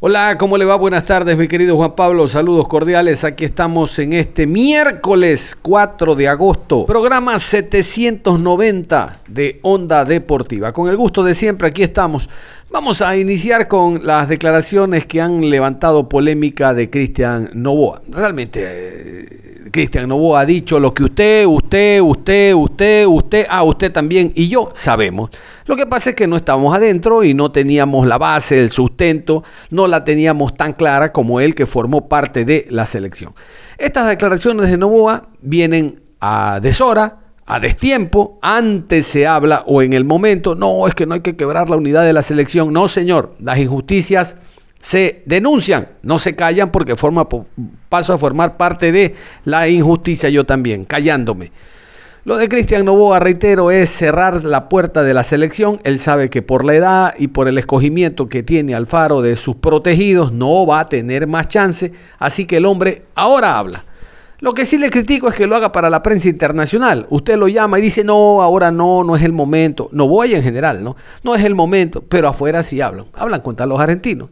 Hola, ¿cómo le va? Buenas tardes, mi querido Juan Pablo. Saludos cordiales. Aquí estamos en este miércoles 4 de agosto, programa 790 de Onda Deportiva. Con el gusto de siempre, aquí estamos Vamos a iniciar con las declaraciones que han levantado polémica de Cristian Novoa. Realmente, eh, Cristian Novoa ha dicho lo que usted, usted, usted, usted, usted, ah, usted también y yo sabemos. Lo que pasa es que no estábamos adentro y no teníamos la base, el sustento, no la teníamos tan clara como él que formó parte de la selección. Estas declaraciones de Novoa vienen a deshora a destiempo, antes se habla o en el momento, no, es que no hay que quebrar la unidad de la selección. No, señor, las injusticias se denuncian, no se callan porque forma, paso a formar parte de la injusticia yo también, callándome. Lo de Cristian Novoa, reitero, es cerrar la puerta de la selección. Él sabe que por la edad y por el escogimiento que tiene Alfaro de sus protegidos, no va a tener más chance. Así que el hombre ahora habla. Lo que sí le critico es que lo haga para la prensa internacional. Usted lo llama y dice, no, ahora no, no es el momento. No voy en general, ¿no? No es el momento, pero afuera sí hablan. Hablan contra los argentinos.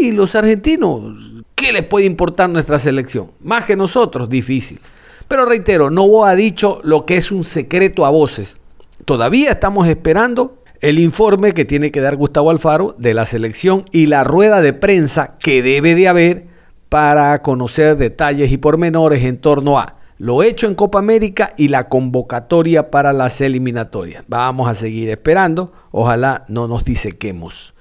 Y los argentinos, ¿qué les puede importar nuestra selección? Más que nosotros, difícil. Pero reitero, no ha dicho lo que es un secreto a voces. Todavía estamos esperando el informe que tiene que dar Gustavo Alfaro de la selección y la rueda de prensa que debe de haber para conocer detalles y pormenores en torno a lo hecho en Copa América y la convocatoria para las eliminatorias. Vamos a seguir esperando, ojalá no nos disequemos.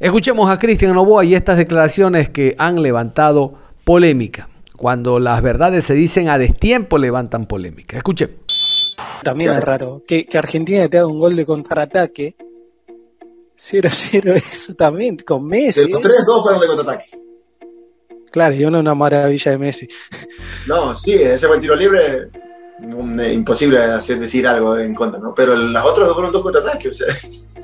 Escuchemos a Cristian Novoa y estas declaraciones que han levantado polémica. Cuando las verdades se dicen a destiempo levantan polémica. Escuchen. También es raro que, Argentina te haga un gol de contraataque. 0-0, eso también, con Messi. De los 3-2 fueron de contraataque. Claro, y una, una maravilla de Messi. No, sí, ese fue el tiro libre, imposible hacer decir algo en contra, ¿no? Pero las otras fueron dos contraataques, o sea,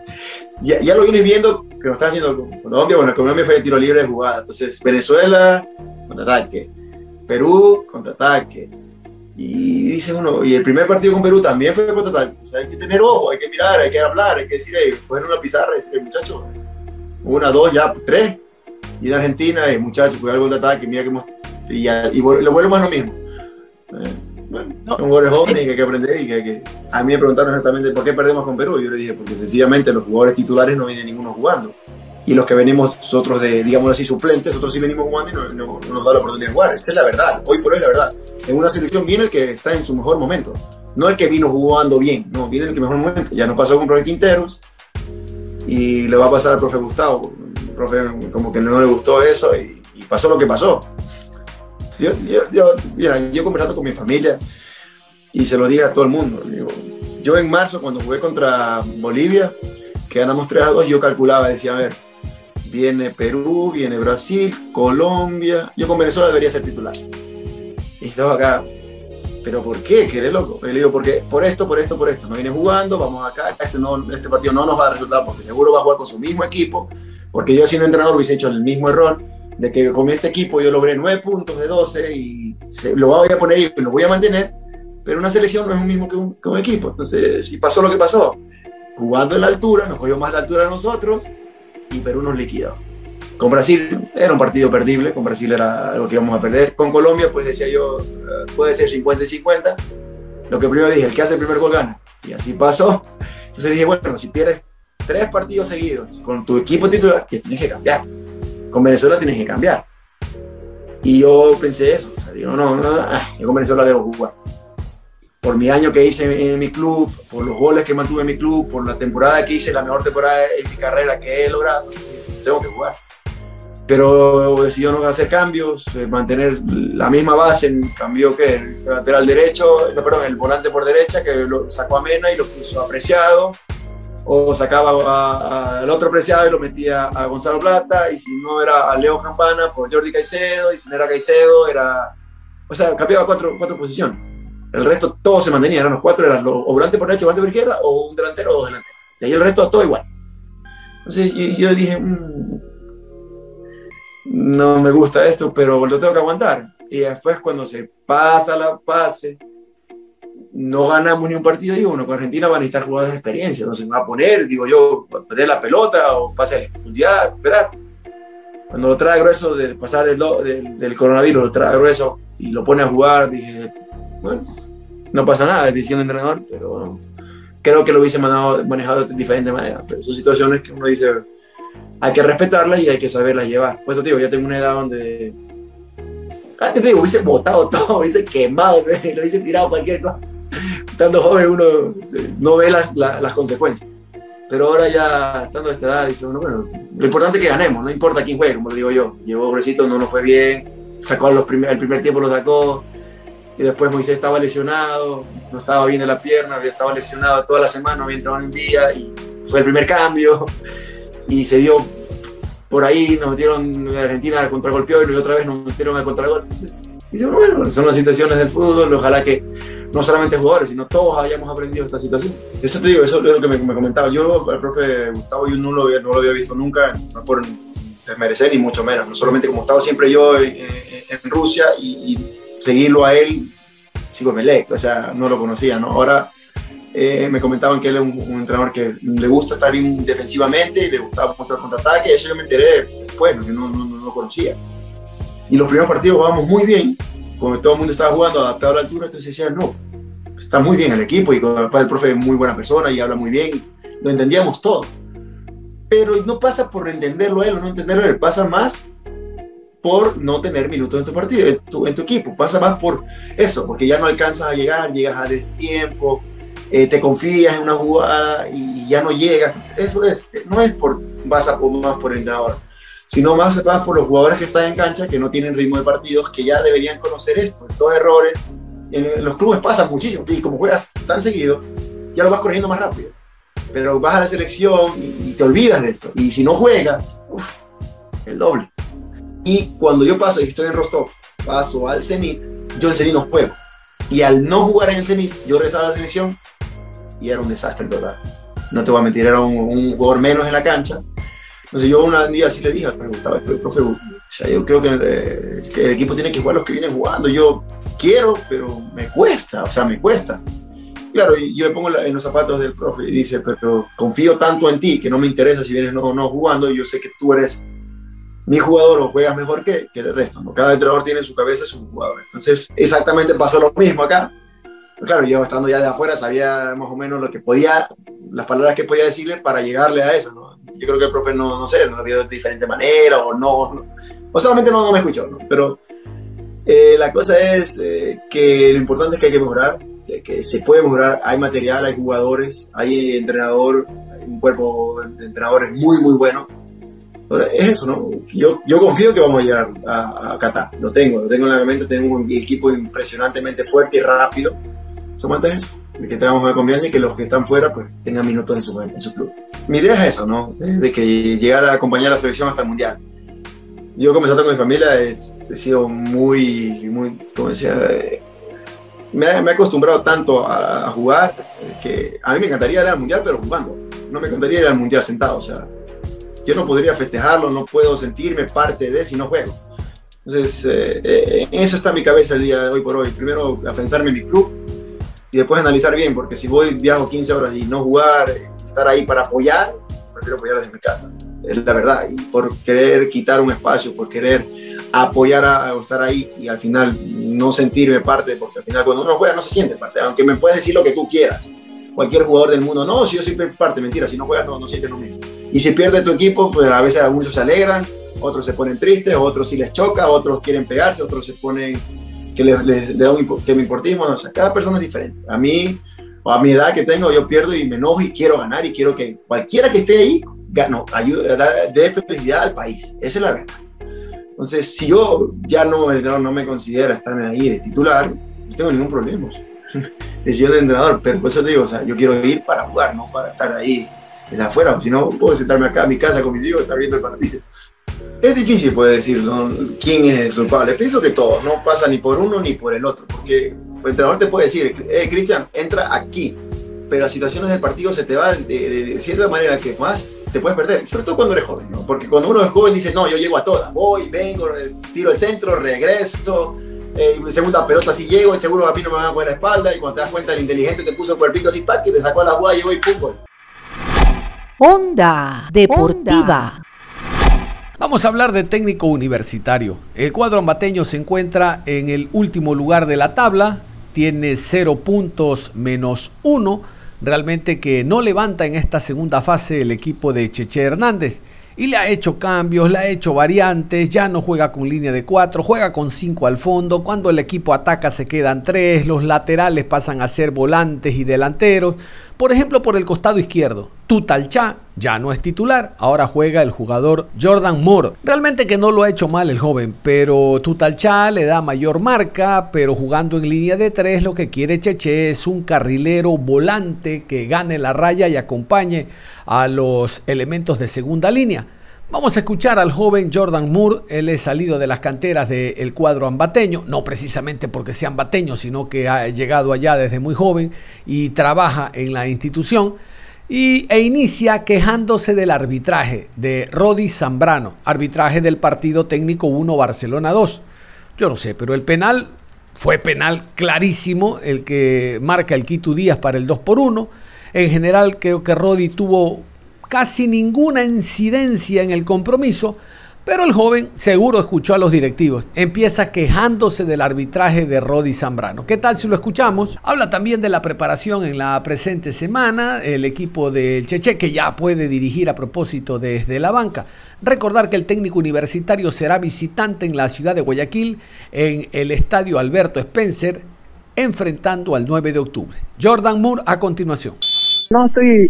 ya, ya, lo vienes viendo que lo está haciendo Colombia, bueno, Colombia fue el tiro libre de jugada, entonces Venezuela, contraataque, Perú, contraataque, y dice uno, y el primer partido con Perú también fue contraataque, o sea, hay que tener ojo, hay que mirar, hay que hablar, hay que decir, hey, coger una pizarra y decir, muchachos, una, dos, ya, tres, y de Argentina, y muchachos, cuidado algún ataque, mira que hemos, y lo vuelvo más lo mismo. Eh, bueno, son jugadores jóvenes y que hay que aprender y que, a mí me preguntaron exactamente por qué perdemos con Perú. Y yo le dije, porque sencillamente los jugadores titulares no viene ninguno jugando. Y los que venimos nosotros de, digamos así, suplentes, nosotros sí venimos jugando y no, nos da la oportunidad de jugar. Esa es la verdad. Hoy por hoy la verdad. En una selección viene el que está en su mejor momento. No el que vino jugando bien, no, viene el que mejor momento. Ya nos pasó con Profe Quinteros y le va a pasar al profe Gustavo profe como que no le gustó eso y, pasó lo que pasó. Yo, yo, yo, mira, yo conversando con mi familia y se lo dije a todo el mundo. yo en marzo, cuando jugué contra Bolivia, que ganamos 3 a 2, yo calculaba, decía, a ver, viene Perú, viene Brasil, Colombia. Yo con Venezuela debería ser titular. Y estaba acá, ¿pero por qué? Que eres loco. Y le digo, porque por esto, por esto, por esto. No viene jugando, vamos acá, este, no, este partido no nos va a resultar porque seguro va a jugar con su mismo equipo porque yo siendo entrenador hubiese hecho el mismo error de que con este equipo yo logré 9 puntos de 12 y lo voy a poner y lo voy a mantener, pero una selección no es un mismo que un, equipo. Entonces, si pasó lo que pasó, jugando en la altura, nos cogió más la altura a nosotros y Perú nos liquidó. Con Brasil era un partido perdible, con Brasil era algo que íbamos a perder. Con Colombia, pues decía yo, eh, puede ser 50 y 50. Lo que primero dije, el que hace el primer gol gana. Y así pasó. Entonces dije, bueno, si pierdes tres partidos seguidos con tu equipo titular, que tienes que cambiar. Con Venezuela tienes que cambiar. Y yo pensé eso, digo, no, ah, yo con Venezuela debo jugar. Por mi año que hice en, en, mi club, por los goles que mantuve en mi club, por la temporada que hice, la mejor temporada en mi carrera que he logrado, tengo que jugar. Pero decidió no hacer cambios, eh, mantener la misma base, cambió que el lateral derecho, no, perdón, el volante por derecha, que lo sacó a Mena y lo puso apreciado, o sacaba al otro preciado y lo metía a Gonzalo Plata, y si no era a Leo Campana, por Jordi Caicedo, y si no era Caicedo, era... O sea, cambiaba cuatro, cuatro posiciones. El resto todo se mantenía, eran los cuatro, eran los, o volante por derecha, volante por izquierda, o un delantero o dos delanteros. Y ahí el resto todo igual. Entonces yo, yo dije, mmm, no me gusta esto, pero lo tengo que aguantar. Y después cuando se pasa la fase, no ganamos ni un partido, digo, uno con Argentina van a necesitar jugadores de experiencia, no se va a poner, digo yo, perder la pelota o pase a la profundidad, esperar. Cuando lo trae grueso de pasar del, del, del, coronavirus, lo trae grueso y lo pone a jugar, dije, bueno, no pasa nada, es decisión del entrenador, pero creo que lo hubiese manejado, manejado de diferente manera. Pero son situaciones que uno dice, hay que respetarlas y hay que saberlas llevar. Por eso digo, yo tengo una edad donde antes te digo, hubiese botado todo, hubiese quemado, lo hubiese tirado cualquier cosa estando joven uno no ve las, las, las, consecuencias. Pero ahora ya estando a esta edad, dice uno, bueno, lo importante es que ganemos, no importa quién juegue, como lo digo yo. Llevó pobrecito, no nos fue bien, sacó los el primer tiempo lo sacó, y después Moisés estaba lesionado, no estaba bien de la pierna, había estado lesionado toda la semana, no había entrado en un día, y fue el primer cambio, y se dio por ahí, nos metieron en Argentina al contragolpeo y otra vez nos metieron al contragolpe. Dice, bueno, son las situaciones del fútbol, ojalá que no solamente jugadores, sino todos hayamos aprendido esta situación. Eso te digo, eso es lo que me, me comentaba. Yo, el profe Gustavo, yo no lo, había, no lo había visto nunca, no por desmerecer ni mucho menos, no solamente como estaba siempre yo en, en Rusia y, y, seguirlo a él, sigo Melec, o sea, no lo conocía, ¿no? Ahora eh, me comentaban que él es un, un, entrenador que le gusta estar bien defensivamente y le gustaba mostrar contraataque, eso yo me enteré, bueno, que no, no, no, lo conocía. Y los primeros partidos jugábamos muy bien, cuando todo el mundo estaba jugando adaptado a la altura, entonces decían, no, está muy bien el equipo y con el profe es muy buena persona y habla muy bien, lo entendíamos todo. Pero no pasa por entenderlo él o no entenderlo él, pasa más por no tener minutos en tu partido, en tu, en tu, equipo, pasa más por eso, porque ya no alcanzas a llegar, llegas a destiempo, eh, te confías en una jugada y ya no llegas, Entonces, eso es, no es por, vas por más por el entrenador, sino más vas por los jugadores que están en cancha, que no tienen ritmo de partidos, que ya deberían conocer esto, estos errores, en los clubes pasa muchísimo, y como juegas tan seguido, ya lo vas corrigiendo más rápido. Pero vas a la selección y, te olvidas de esto. Y si no juegas, uf, el doble. Y cuando yo paso y estoy en Rostov, paso al Zenit, yo el Zenit no juego. Y al no jugar en el Zenit, yo regresaba a la selección y era un desastre total. No te voy a mentir, era un, un jugador menos en la cancha. Entonces yo un día así le dije al profe Gustavo, profe, o sea, yo creo que, eh, que el equipo tiene que jugar los que vienen jugando. Yo quiero, pero me cuesta, o sea, me cuesta. Claro, yo me pongo en los zapatos del profe y dice, pero confío tanto en ti que no me interesa si vienes no, no jugando, yo sé que tú eres mi jugador o juegas mejor que, que el resto, ¿no? Cada entrenador tiene en su cabeza su jugador. Entonces, exactamente pasó lo mismo acá. Claro, yo estando ya de afuera sabía más o menos lo que podía, las palabras que podía decirle para llegarle a eso, ¿no? Yo creo que el profe no, no sé, no lo vio de diferente manera o no, no o solamente no, no me escuchó, ¿no? Pero eh, la cosa es eh, que lo importante es que hay que mejorar, que se puede mejorar, hay material, hay jugadores, hay entrenador, hay un cuerpo de entrenadores muy, muy bueno. Es eso, ¿no? Yo, yo confío que vamos a llegar a, a Qatar, lo tengo, lo tengo en la mente, tenemos un equipo impresionantemente fuerte y rápido. Solamente es eso, que tengamos una confianza y que los que están fuera pues tengan minutos en su, en club. Mi idea es eso, ¿no? De, de que llegar a acompañar a la selección hasta el Mundial yo comenzando con mi familia es, he sido muy, muy, como decía, eh, me, he acostumbrado tanto a, a, jugar que a mí me encantaría ir al mundial, pero jugando. No me encantaría ir al mundial sentado. O sea, yo no podría festejarlo, no puedo sentirme parte de si no juego. Entonces, eh, eh, en eso está mi cabeza el día de hoy por hoy. Primero, afianzarme en mi club y después analizar bien, porque si voy, viajo 15 horas y no jugar, estar ahí para apoyar, prefiero apoyar desde mi casa. Es la verdad, y por querer quitar un espacio, por querer apoyar a, estar ahí y al final no sentirme parte, porque al final cuando uno juega no se siente parte, aunque me puedes decir lo que tú quieras, cualquier jugador del mundo, no, si yo soy parte, mentira, si no juegas no, no sientes lo mismo. Y si pierde tu equipo, pues a veces muchos se alegran, otros se ponen tristes, otros sí les choca, otros quieren pegarse, otros se ponen que les, da un que me importismo, o sea, cada persona es diferente. A mí, o a mi edad que tengo, yo pierdo y me enojo y quiero ganar y quiero que cualquiera que esté ahí, gano, ayude, dé felicidad al país. Esa es la verdad. Entonces, si yo ya no, no me considero estar ahí de titular, no tengo ningún problema. Decisión de entrenador, pero por eso te digo, o sea, yo quiero ir para jugar, no para estar ahí desde afuera, si no puedo sentarme acá en mi casa con mis hijos y estar viendo el partido. Es difícil poder decir quién es el culpable. Pienso que todos, no pasa ni por uno ni por el otro, porque el entrenador te puede decir, eh, Cristian, entra aquí, pero a situaciones del partido se te va de, cierta manera que más te puedes perder, sobre todo cuando eres joven, ¿no? Porque cuando uno es joven dice, no, yo llego a todas, voy, vengo, tiro el centro, regreso, eh, segunda pelota si llego, seguro a mí no me van a poner la espalda, y cuando te das cuenta el inteligente te puso cuerpito así, que te sacó a la llegó y fútbol. Onda Deportiva. Vamos a hablar de técnico universitario. El cuadro ambateño se encuentra en el último lugar de la tabla, tiene cero puntos menos uno realmente que no levanta en esta segunda fase el equipo de Cheche Hernández. Y le ha hecho cambios, le ha hecho variantes, ya no juega con línea de cuatro, juega con cinco al fondo, cuando el equipo ataca se quedan tres, los laterales pasan a ser volantes y delanteros. Por ejemplo, por el costado izquierdo, Tutalcha ya no es titular, ahora juega el jugador Jordan Moore. Realmente que no lo ha hecho mal el joven, pero Tutalcha le da mayor marca, pero jugando en línea de tres lo que quiere Cheche es un carrilero volante que gane la raya y acompañe a los elementos de segunda línea. Vamos a escuchar al joven Jordan Moore, él es salido de las canteras del cuadro ambateño, no precisamente porque sea ambateño, sino que ha llegado allá desde muy joven y trabaja en la institución y, e inicia quejándose del arbitraje de Rodi Zambrano, arbitraje del partido técnico 1 Barcelona 2. Yo no sé, pero el penal fue penal clarísimo, el que marca el Quito Díaz para el 2 por 1. En general creo que Rodi tuvo casi ninguna incidencia en el compromiso, pero el joven seguro escuchó a los directivos. Empieza quejándose del arbitraje de Rodi Zambrano. ¿Qué tal si lo escuchamos? Habla también de la preparación en la presente semana, el equipo del Cheche que ya puede dirigir a propósito desde la banca. Recordar que el técnico universitario será visitante en la ciudad de Guayaquil en el estadio Alberto Spencer enfrentando al 9 de octubre. Jordan Moore a continuación. No estoy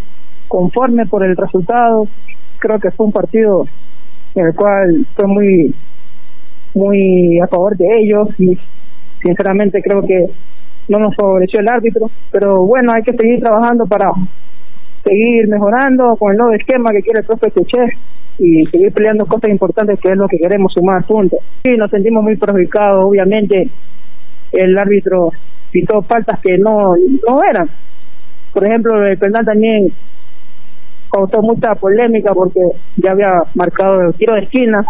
conforme por el resultado. Creo que fue un partido en el cual fue muy, muy a favor de ellos y sinceramente creo que no nos favoreció el árbitro, pero bueno, hay que seguir trabajando para seguir mejorando con el nuevo esquema que quiere el profe Cheche y seguir peleando cosas importantes que es lo que queremos sumar juntos. Sí, nos sentimos muy perjudicados, obviamente el árbitro pitó faltas que no, no eran. Por ejemplo, el penal también causó mucha polémica porque ya había marcado el tiro de esquina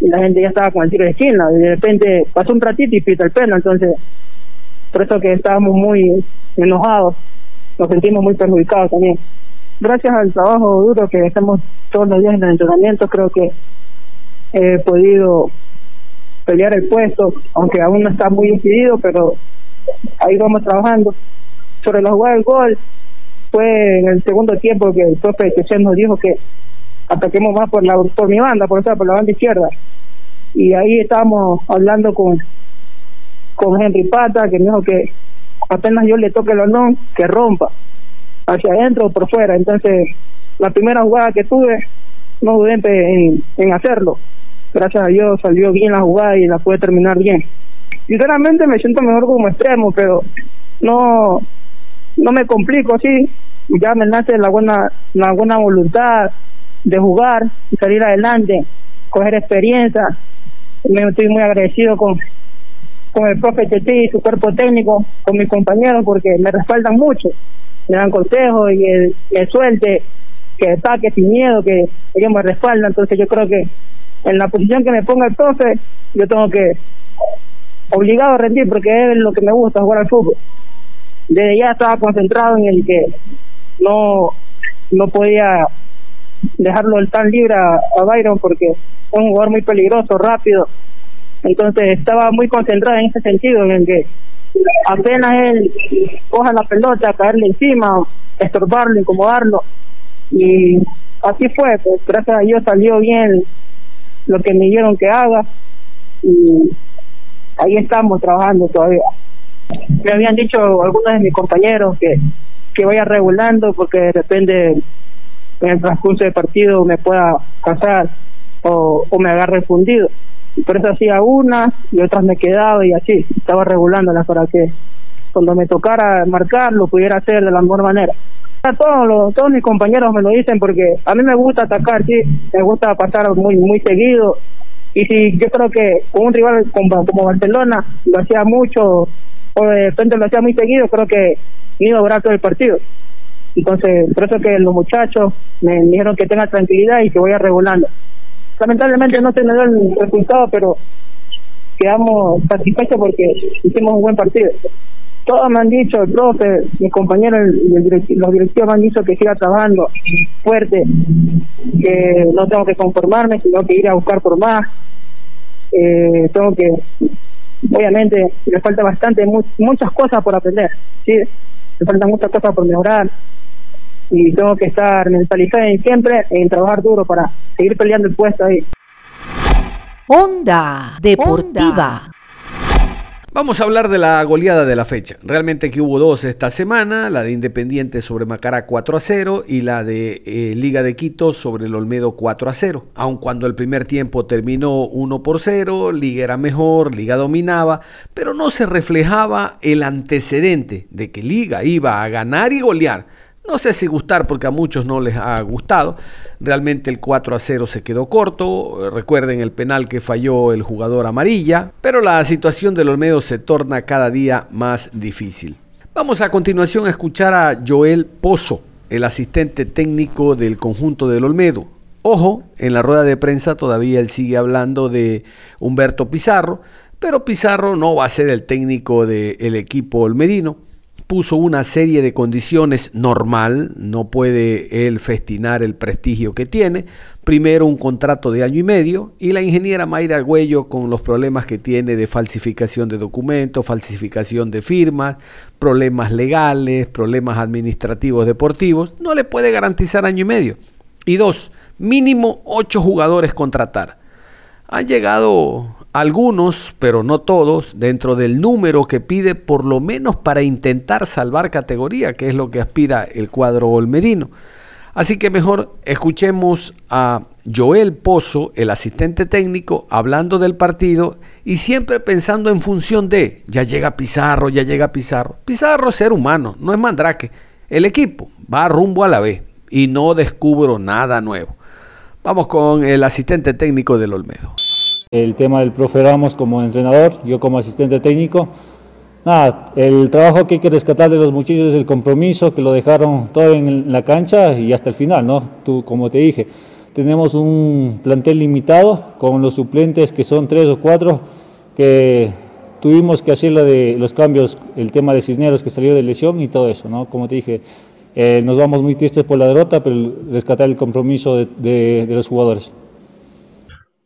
y la gente ya estaba con el tiro de esquina y de repente pasó un ratito y pita el pelo, entonces por eso que estábamos muy enojados, nos sentimos muy perjudicados también. Gracias al trabajo duro que hacemos todos los días en el entrenamiento, creo que he podido pelear el puesto, aunque aún no está muy decidido, pero ahí vamos trabajando. Sobre la jugada del gol, fue en el segundo tiempo que el profe Chechen nos dijo que ataquemos más por la por mi banda, por, por la banda izquierda. Y ahí estábamos hablando con, con Henry Pata, que me dijo que apenas yo le toque el balón, que rompa, hacia adentro o por fuera. Entonces, la primera jugada que tuve, no dudé en, en hacerlo. Gracias a Dios salió bien la jugada y la pude terminar bien. Sinceramente me siento mejor como extremo, pero no no me complico así, ya me nace la buena, la buena voluntad de jugar y salir adelante, coger experiencia. Me estoy muy agradecido con, con el profe y su cuerpo técnico, con mis compañeros, porque me respaldan mucho, me dan consejos y el, el suelte, que ataque sin miedo, que ellos me respaldan. Entonces yo creo que en la posición que me ponga el profe, yo tengo que obligado a rendir porque es lo que me gusta jugar al fútbol desde ya estaba concentrado en el que no, no podía dejarlo tan libre a, Byron porque es un jugador muy peligroso, rápido. Entonces estaba muy concentrado en ese sentido, en el que apenas él coja la pelota, caerle encima, estorbarlo, incomodarlo. Y así fue, pues gracias a Dios salió bien lo que me dijeron que haga y ahí estamos trabajando todavía. Me habían dicho algunos de mis compañeros que, que vaya regulando porque de repente en el transcurso del partido me pueda casar o, o me agarre fundido. Por eso hacía una y otras me quedaba y así, estaba regulándolas para que cuando me tocara marcar lo pudiera hacer de la mejor manera. Todos, los, todos mis compañeros me lo dicen porque a mí me gusta atacar, sí, me gusta pasar muy muy seguido y si yo creo que con un rival como, como Barcelona lo hacía mucho o de repente lo hacía muy seguido, creo que iba a durar todo el partido. Entonces, por eso que los muchachos me, dijeron que tenga tranquilidad y que vaya regulando. Lamentablemente no se me dio el resultado, pero quedamos satisfechos porque hicimos un buen partido. Todos me han dicho, el profe, mis compañeros, los directivos me han dicho que siga trabajando fuerte, que no tengo que conformarme, sino que ir a buscar por más. Eh, tengo que, obviamente, me falta bastante, muchas cosas por aprender, ¿sí? Me faltan muchas cosas por mejorar, y tengo que estar mentalizado siempre en trabajar duro para seguir peleando el puesto ahí. Onda Deportiva. Vamos a hablar de la goleada de la fecha. Realmente que hubo dos esta semana, la de Independiente sobre Macará 4 a 0 y la de eh, Liga de Quito sobre el Olmedo 4 a 0. Aun cuando el primer tiempo terminó 1 por 0, Liga era mejor, Liga dominaba, pero no se reflejaba el antecedente de que Liga iba a ganar y golear no sé si gustar porque a muchos no les ha gustado. Realmente el 4 a 0 se quedó corto. Recuerden el penal que falló el jugador amarilla. Pero la situación del Olmedo se torna cada día más difícil. Vamos a continuación a escuchar a Joel Pozo, el asistente técnico del conjunto del Olmedo. Ojo, en la rueda de prensa todavía él sigue hablando de Humberto Pizarro, pero Pizarro no va a ser el técnico del equipo olmedino puso una serie de condiciones normal, no puede él festinar el prestigio que tiene. Primero un contrato de año y medio y la ingeniera Mayra Güello con los problemas que tiene de falsificación de documentos, falsificación de firmas, problemas legales, problemas administrativos deportivos, no le puede garantizar año y medio. Y dos, mínimo ocho jugadores contratar. Han llegado algunos, pero no todos, dentro del número que pide por lo menos para intentar salvar categoría, que es lo que aspira el cuadro olmedino. Así que mejor escuchemos a Joel Pozo, el asistente técnico, hablando del partido y siempre pensando en función de, ya llega Pizarro, ya llega Pizarro. Pizarro es ser humano, no es mandrake. El equipo va rumbo a la B y no descubro nada nuevo. Vamos con el asistente técnico del Olmedo el tema del profe Ramos como entrenador, yo como asistente técnico. Nada, el trabajo que hay que rescatar de los muchachos es el compromiso, que lo dejaron todo en la cancha y hasta el final, ¿no? Tú, como te dije, tenemos un plantel limitado con los suplentes que son tres o cuatro, que tuvimos que hacer de los cambios, el tema de Cisneros que salió de lesión y todo eso, ¿no? Como te dije, eh, nos vamos muy tristes por la derrota, pero rescatar el compromiso de los jugadores.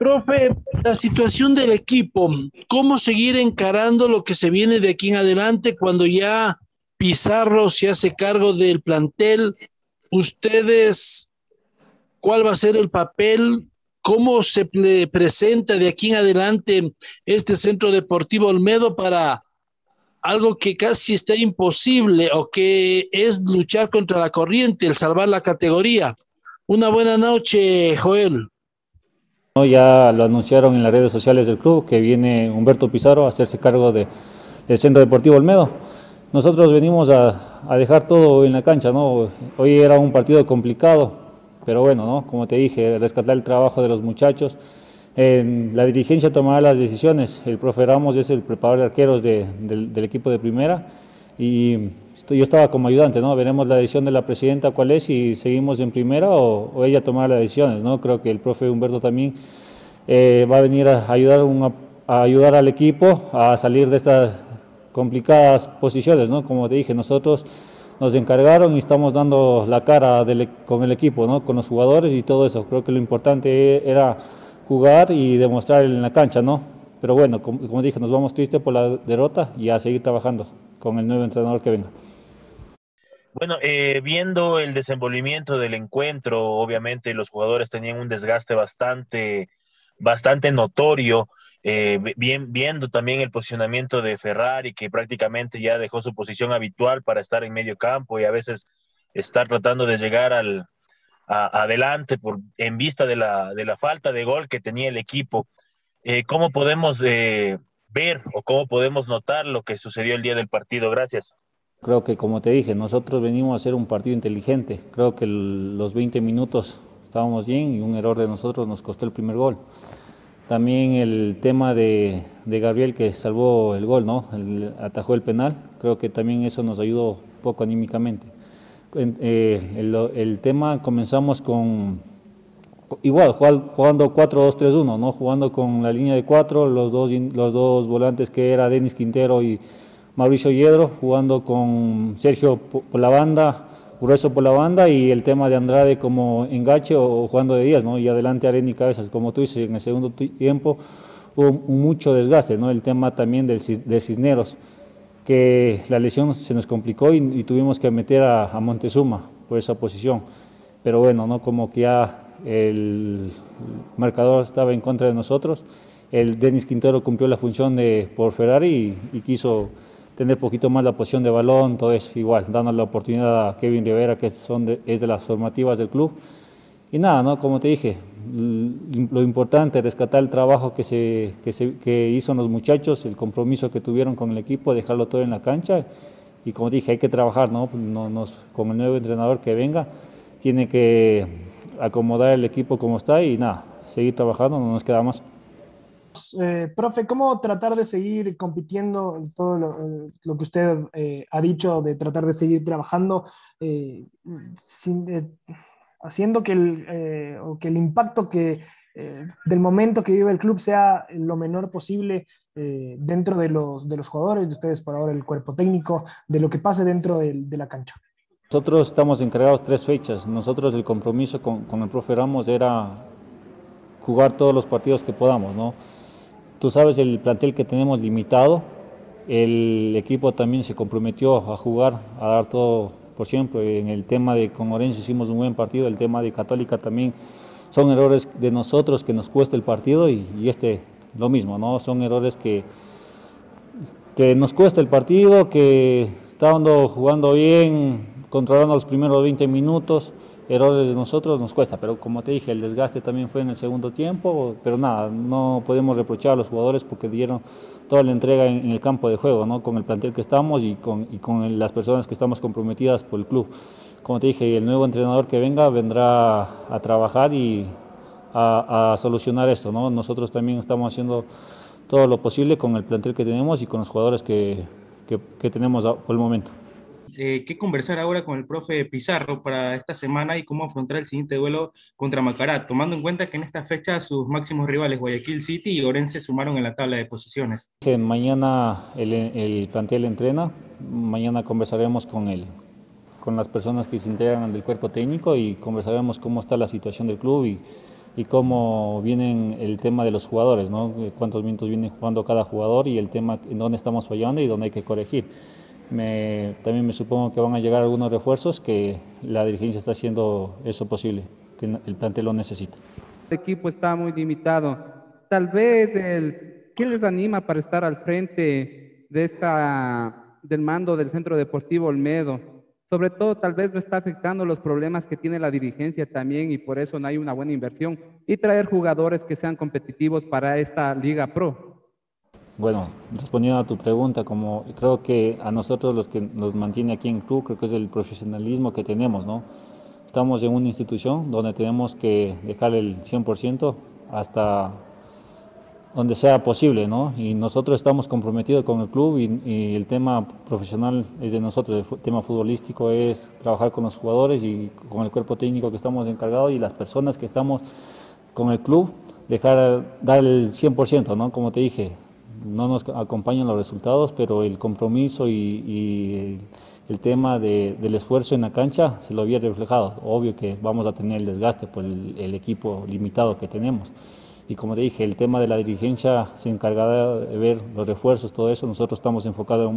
Profe, la situación del equipo, ¿cómo seguir encarando lo que se viene de aquí en adelante cuando ya Pizarro se hace cargo del plantel? ¿Ustedes cuál va a ser el papel? ¿Cómo se presenta de aquí en adelante este centro deportivo Olmedo para algo que casi está imposible o que es luchar contra la corriente, el salvar la categoría? Una buena noche, Joel. Ya lo anunciaron en las redes sociales del club que viene Humberto Pizarro a hacerse cargo de, del Centro Deportivo Olmedo. Nosotros venimos a, a, dejar todo en la cancha, ¿no? Hoy era un partido complicado, pero bueno, ¿no? Como te dije, rescatar el trabajo de los muchachos. En la dirigencia tomará las decisiones. El profe Ramos es el preparador de arqueros de, del, del equipo de primera y yo estaba como ayudante, ¿no? Veremos la decisión de la presidenta cuál es, si seguimos en primera o, ella tomará las decisiones, ¿no? Creo que el profe Humberto también eh, va a venir a ayudar, a ayudar al equipo a salir de estas complicadas posiciones, ¿no? Como te dije, nosotros nos encargaron y estamos dando la cara e, con el equipo, ¿no? Con los jugadores y todo eso. Creo que lo importante era jugar y demostrar en la cancha, ¿no? Pero bueno, como, como dije, nos vamos tristes por la derrota y a seguir trabajando con el nuevo entrenador que venga. Bueno, eh, viendo el desenvolvimiento del encuentro, obviamente los jugadores tenían un desgaste bastante, bastante notorio, eh, bien, viendo también el posicionamiento de Ferrari, que prácticamente ya dejó su posición habitual para estar en medio campo y a veces estar tratando de llegar al, adelante por, en vista de la, de la, falta de gol que tenía el equipo. Eh, ¿Cómo podemos eh, ver o cómo podemos notar lo que sucedió el día del partido? Gracias. Creo que como te dije, nosotros venimos a hacer un partido inteligente. Creo que los 20 minutos estábamos bien y un error de nosotros nos costó el primer gol. También el tema de, Gabriel que salvó el gol, ¿no? atajó el penal. Creo que también eso nos ayudó poco anímicamente. Eh, el, tema comenzamos con igual jugando 4-2-3-1, ¿no? Jugando con la línea de cuatro, los dos los dos volantes que era Denis Quintero y Mauricio Yedro, jugando con Sergio por la banda, grueso por la banda y el tema de Andrade como engache o, jugando de 10, ¿no? Y adelante Arena y Cabezas, como tú dices, en el segundo tiempo hubo mucho desgaste, ¿no? El tema también del, de Cisneros, que la lesión se nos complicó y, tuvimos que meter a, Montezuma por esa posición. Pero bueno, ¿no? Como que ya el marcador estaba en contra de nosotros. El Denis Quintero cumplió la función de por Ferrari y quiso tener poquito más la posición de balón, todo eso igual, dando la oportunidad a Kevin Rivera, que son es de las formativas del club. Y nada, ¿no? como te dije, lo importante, rescatar el trabajo que, se, que, se, que hizo los muchachos, el compromiso que tuvieron con el equipo, dejarlo todo en la cancha. Y como dije, hay que trabajar, ¿no? Nos, con el nuevo entrenador que venga, tiene que acomodar el equipo como está y nada, seguir trabajando, no nos queda más. Eh, profe, ¿cómo tratar de seguir compitiendo en todo lo, eh, que usted eh, ha dicho, de tratar de seguir trabajando, haciendo que el, que el impacto que, del momento que vive el club sea lo menor posible dentro de los, de los jugadores, de ustedes por ahora el cuerpo técnico, de lo que pase dentro de, la cancha? Nosotros estamos encargados tres fechas. Nosotros el compromiso con, con el profe Ramos era jugar todos los partidos que podamos, ¿no? Tú sabes el plantel que tenemos limitado, el equipo también se comprometió a jugar, a dar todo por siempre. En el tema de con Orense hicimos un buen partido, el tema de Católica también son errores de nosotros que nos cuesta el partido y, este lo mismo, ¿no? Son errores que, que nos cuesta el partido, que estando jugando bien, controlando los primeros 20 minutos, errores de nosotros nos cuesta, pero como te dije, el desgaste también fue en el segundo tiempo, pero nada, no podemos reprochar a los jugadores porque dieron toda la entrega en, el campo de juego, ¿no? con el plantel que estamos y con, y con las personas que estamos comprometidas por el club. Como te dije, el nuevo entrenador que venga vendrá a trabajar y a, solucionar esto. ¿no? Nosotros también estamos haciendo todo lo posible con el plantel que tenemos y con los jugadores que, tenemos por el momento eh, qué conversar ahora con el profe Pizarro para esta semana y cómo afrontar el siguiente duelo contra Macará, tomando en cuenta que en esta fecha sus máximos rivales Guayaquil City y Orense sumaron en la tabla de posiciones. Mañana el, el plantel entrena, mañana conversaremos con él con las personas que se integran del cuerpo técnico y conversaremos cómo está la situación del club y, y cómo viene el tema de los jugadores, ¿no? cuántos minutos viene jugando cada jugador y el tema en dónde estamos fallando y dónde hay que corregir también me supongo que van a llegar algunos refuerzos que la dirigencia está haciendo eso posible, que el plantel lo necesita. El equipo está muy limitado. Tal vez el, ¿quién les anima para estar al frente de esta, del mando del Centro Deportivo Olmedo? Sobre todo, tal vez no está afectando los problemas que tiene la dirigencia también y por eso no hay una buena inversión. Y traer jugadores que sean competitivos para esta Liga Pro. Bueno, respondiendo a tu pregunta, como creo que a nosotros los que nos mantiene aquí en club, creo que es el profesionalismo que tenemos, ¿no? Estamos en una institución donde tenemos que dejar el 100% hasta donde sea posible, ¿no? Y nosotros estamos comprometidos con el club y, el tema profesional es de nosotros, el tema futbolístico es trabajar con los jugadores y con el cuerpo técnico que estamos encargados y las personas que estamos con el club, dejar, dar el 100%, ¿no? Como te dije, no nos acompañan los resultados, pero el compromiso y, el, tema del esfuerzo en la cancha se lo había reflejado. Obvio que vamos a tener el desgaste por el, equipo limitado que tenemos. Y como te dije, el tema de la dirigencia se encargará de ver los refuerzos, todo eso. Nosotros estamos enfocados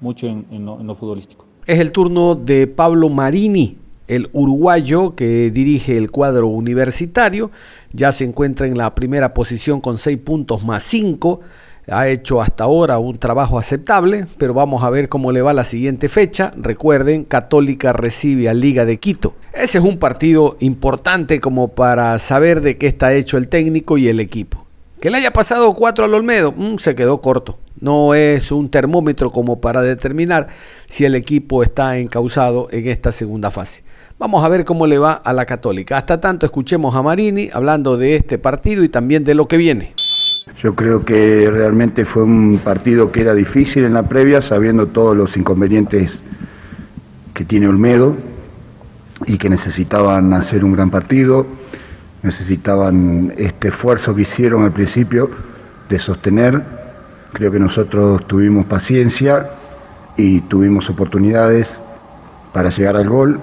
mucho en, lo, en lo futbolístico. Es el turno de Pablo Marini El uruguayo que dirige el cuadro universitario ya se encuentra en la primera posición con 6 puntos más 5 ha hecho hasta ahora un trabajo aceptable, pero vamos a ver cómo le va la siguiente fecha. Recuerden, Católica recibe a Liga de Quito. Ese es un partido importante como para saber de qué está hecho el técnico y el equipo. Que le haya pasado 4 al Olmedo, mm, se quedó corto. No es un termómetro como para determinar si el equipo está encausado en esta segunda fase. Vamos a ver cómo le va a la Católica. Hasta tanto, escuchemos a Marini hablando de este partido y también de lo que viene. Yo creo que realmente fue un partido que era difícil en la previa, sabiendo todos los inconvenientes que tiene Olmedo y que necesitaban hacer un gran partido, necesitaban este esfuerzo que hicieron al principio de sostener. Creo que nosotros tuvimos paciencia y tuvimos oportunidades para llegar al gol.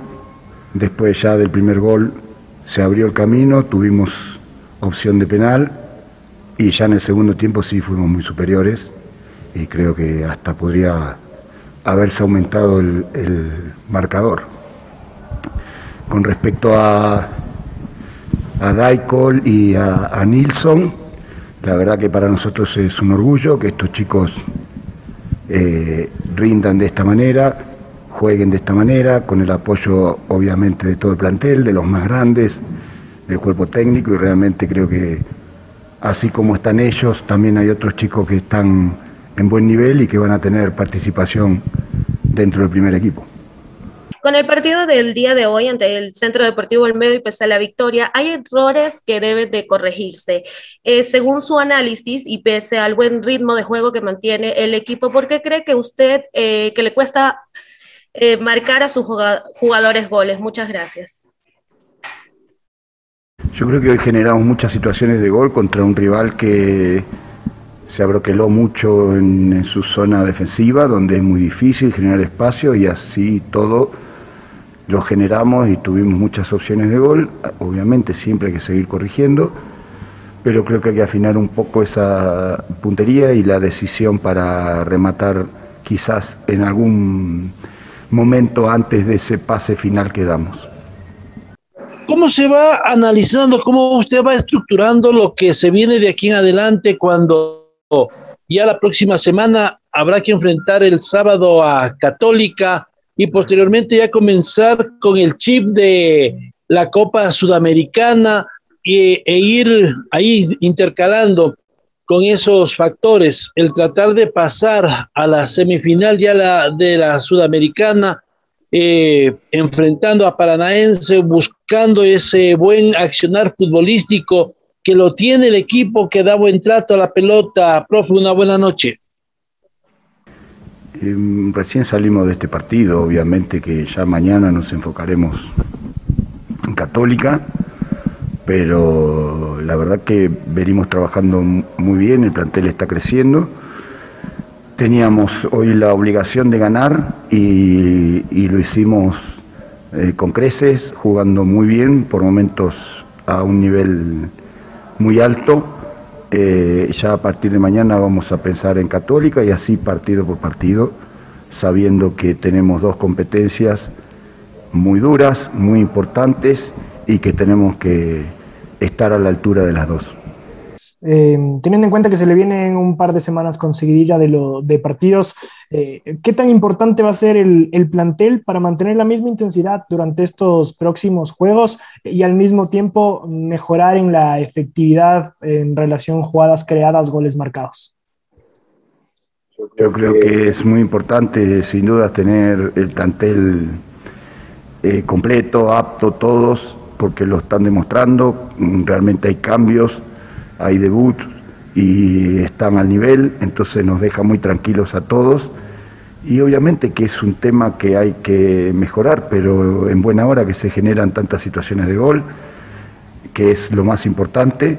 Después ya del primer gol se abrió el camino, tuvimos opción de penal y ya en el segundo tiempo sí fuimos muy superiores y creo que hasta podría haberse aumentado el, marcador. Con respecto a, a Daikol y a, Nilsson, la verdad que para nosotros es un orgullo que estos chicos eh, rindan de esta manera, jueguen de esta manera, con el apoyo obviamente de todo el plantel, de los más grandes, del cuerpo técnico y realmente creo que así como están ellos, también hay otros chicos que están en buen nivel y que van a tener participación dentro del primer equipo. Con el partido del día de hoy ante el Centro Deportivo Olmedo y pese a la victoria, hay errores que deben de corregirse. Eh, según su análisis y pese al buen ritmo de juego que mantiene el equipo, ¿por qué cree que usted eh, que le cuesta eh, marcar a sus jugadores goles? Muchas gracias. Yo creo que hoy generamos muchas situaciones de gol contra un rival que se abroqueló mucho en, su zona defensiva, donde es muy difícil generar espacio y así todo lo generamos y tuvimos muchas opciones de gol. Obviamente siempre hay que seguir corrigiendo, pero creo que hay que afinar un poco esa puntería y la decisión para rematar quizás en algún momento antes de ese pase final que damos. ¿Cómo se va analizando, cómo usted va estructurando lo que se viene de aquí en adelante cuando ya la próxima semana habrá que enfrentar el sábado a Católica y posteriormente ya comenzar con el chip de la Copa Sudamericana e, e ir ahí intercalando con esos factores, el tratar de pasar a la semifinal ya la, de la Sudamericana eh, enfrentando a Paranaense, buscando ese buen accionar futbolístico que lo tiene el equipo que da buen trato a la pelota. Profe, una buena noche. Em, recién salimos de este partido, obviamente que ya mañana nos enfocaremos en Católica, pero la verdad que venimos trabajando muy bien, el plantel está creciendo Teníamos hoy la obligación de ganar y, lo hicimos eh, con creces, jugando muy bien, por momentos a un nivel muy alto. Ya a partir de mañana vamos a pensar en Católica y así partido por partido, sabiendo que tenemos dos competencias muy duras, muy importantes y que tenemos que estar a la altura de las dos. Em, teniendo en cuenta que se le vienen un par de semanas conseguidilla de, lo, de partidos, eh, ¿qué tan importante va a ser el, plantel para mantener la misma intensidad durante estos próximos juegos y al mismo tiempo mejorar en la efectividad en relación jugadas creadas, goles marcados? Yo creo que es muy importante, sin duda, tener el plantel eh, completo, apto, todos, porque lo están demostrando, realmente hay cambios hay debut y están al nivel, entonces nos deja muy tranquilos a todos. Y obviamente que es un tema que hay que mejorar, pero en buena hora que se generan tantas situaciones de gol, que es lo más importante,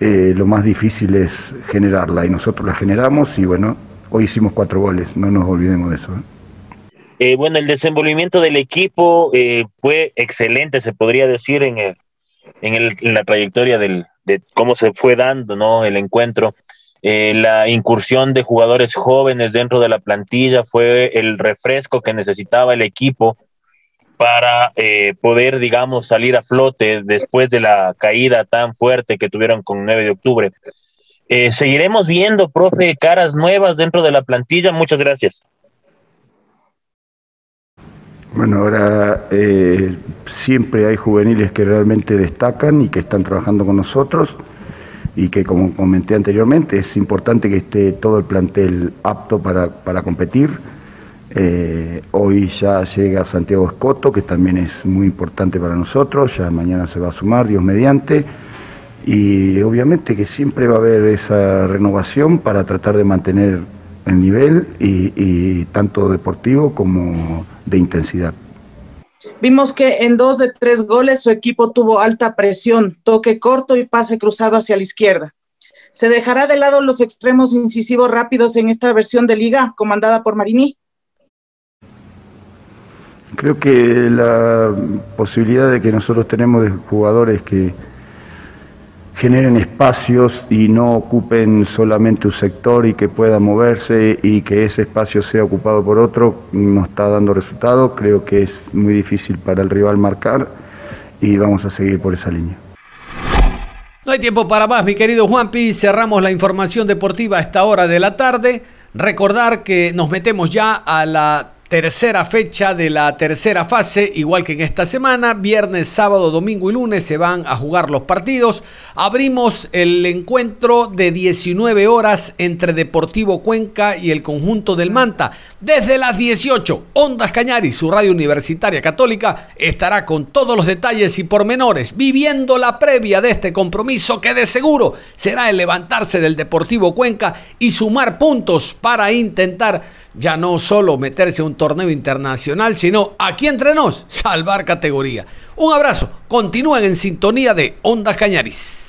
eh, lo más difícil es generarla y nosotros la generamos y bueno, hoy hicimos cuatro goles, no nos olvidemos de eso. ¿eh? Eh, bueno, el desenvolvimiento del equipo fue excelente, se podría decir, en, el, en, el, en la trayectoria del, de cómo se fue dando ¿no? el encuentro. Eh, la incursión de jugadores jóvenes dentro de la plantilla fue el refresco que necesitaba el equipo para eh, poder, digamos, salir a flote después de la caída tan fuerte que tuvieron con 9 de octubre. Eh, seguiremos viendo, profe, caras nuevas dentro de la plantilla. Muchas gracias. Bueno, ahora eh, siempre hay juveniles que realmente destacan y que están trabajando con nosotros y que como comenté anteriormente es importante que esté todo el plantel apto para, para competir. Eh, hoy ya llega Santiago Escoto, que también es muy importante para nosotros, ya mañana se va a sumar, Dios mediante, y obviamente que siempre va a haber esa renovación para tratar de mantener el nivel y, y tanto deportivo como de intensidad. Vimos que en dos de tres goles su equipo tuvo alta presión, toque corto y pase cruzado hacia la izquierda. ¿Se dejará de lado los extremos incisivos rápidos en esta versión de liga comandada por Marini? Creo que la posibilidad de que nosotros tenemos de jugadores que generen espacios y no ocupen solamente un sector y que pueda moverse y que ese espacio sea ocupado por otro, no está dando resultado. Creo que es muy difícil para el rival marcar y vamos a seguir por esa línea. No hay tiempo para más, mi querido Juanpi. Cerramos la información deportiva a esta hora de la tarde. Recordar que nos metemos ya a la tercera fecha de la tercera fase, igual que en esta semana, viernes, sábado, domingo y lunes se van a jugar los partidos. Abrimos el encuentro de 19 horas entre Deportivo Cuenca y el conjunto del Manta. Desde las 18, Ondas Cañari, su radio universitaria católica, estará con todos los detalles y pormenores, viviendo la previa de este compromiso que de seguro será el levantarse del Deportivo Cuenca y sumar puntos para intentar ya no solo meterse a un torneo internacional, sino aquí entre nos, salvar categoría. Un abrazo, continúen en sintonía de Ondas Cañaris.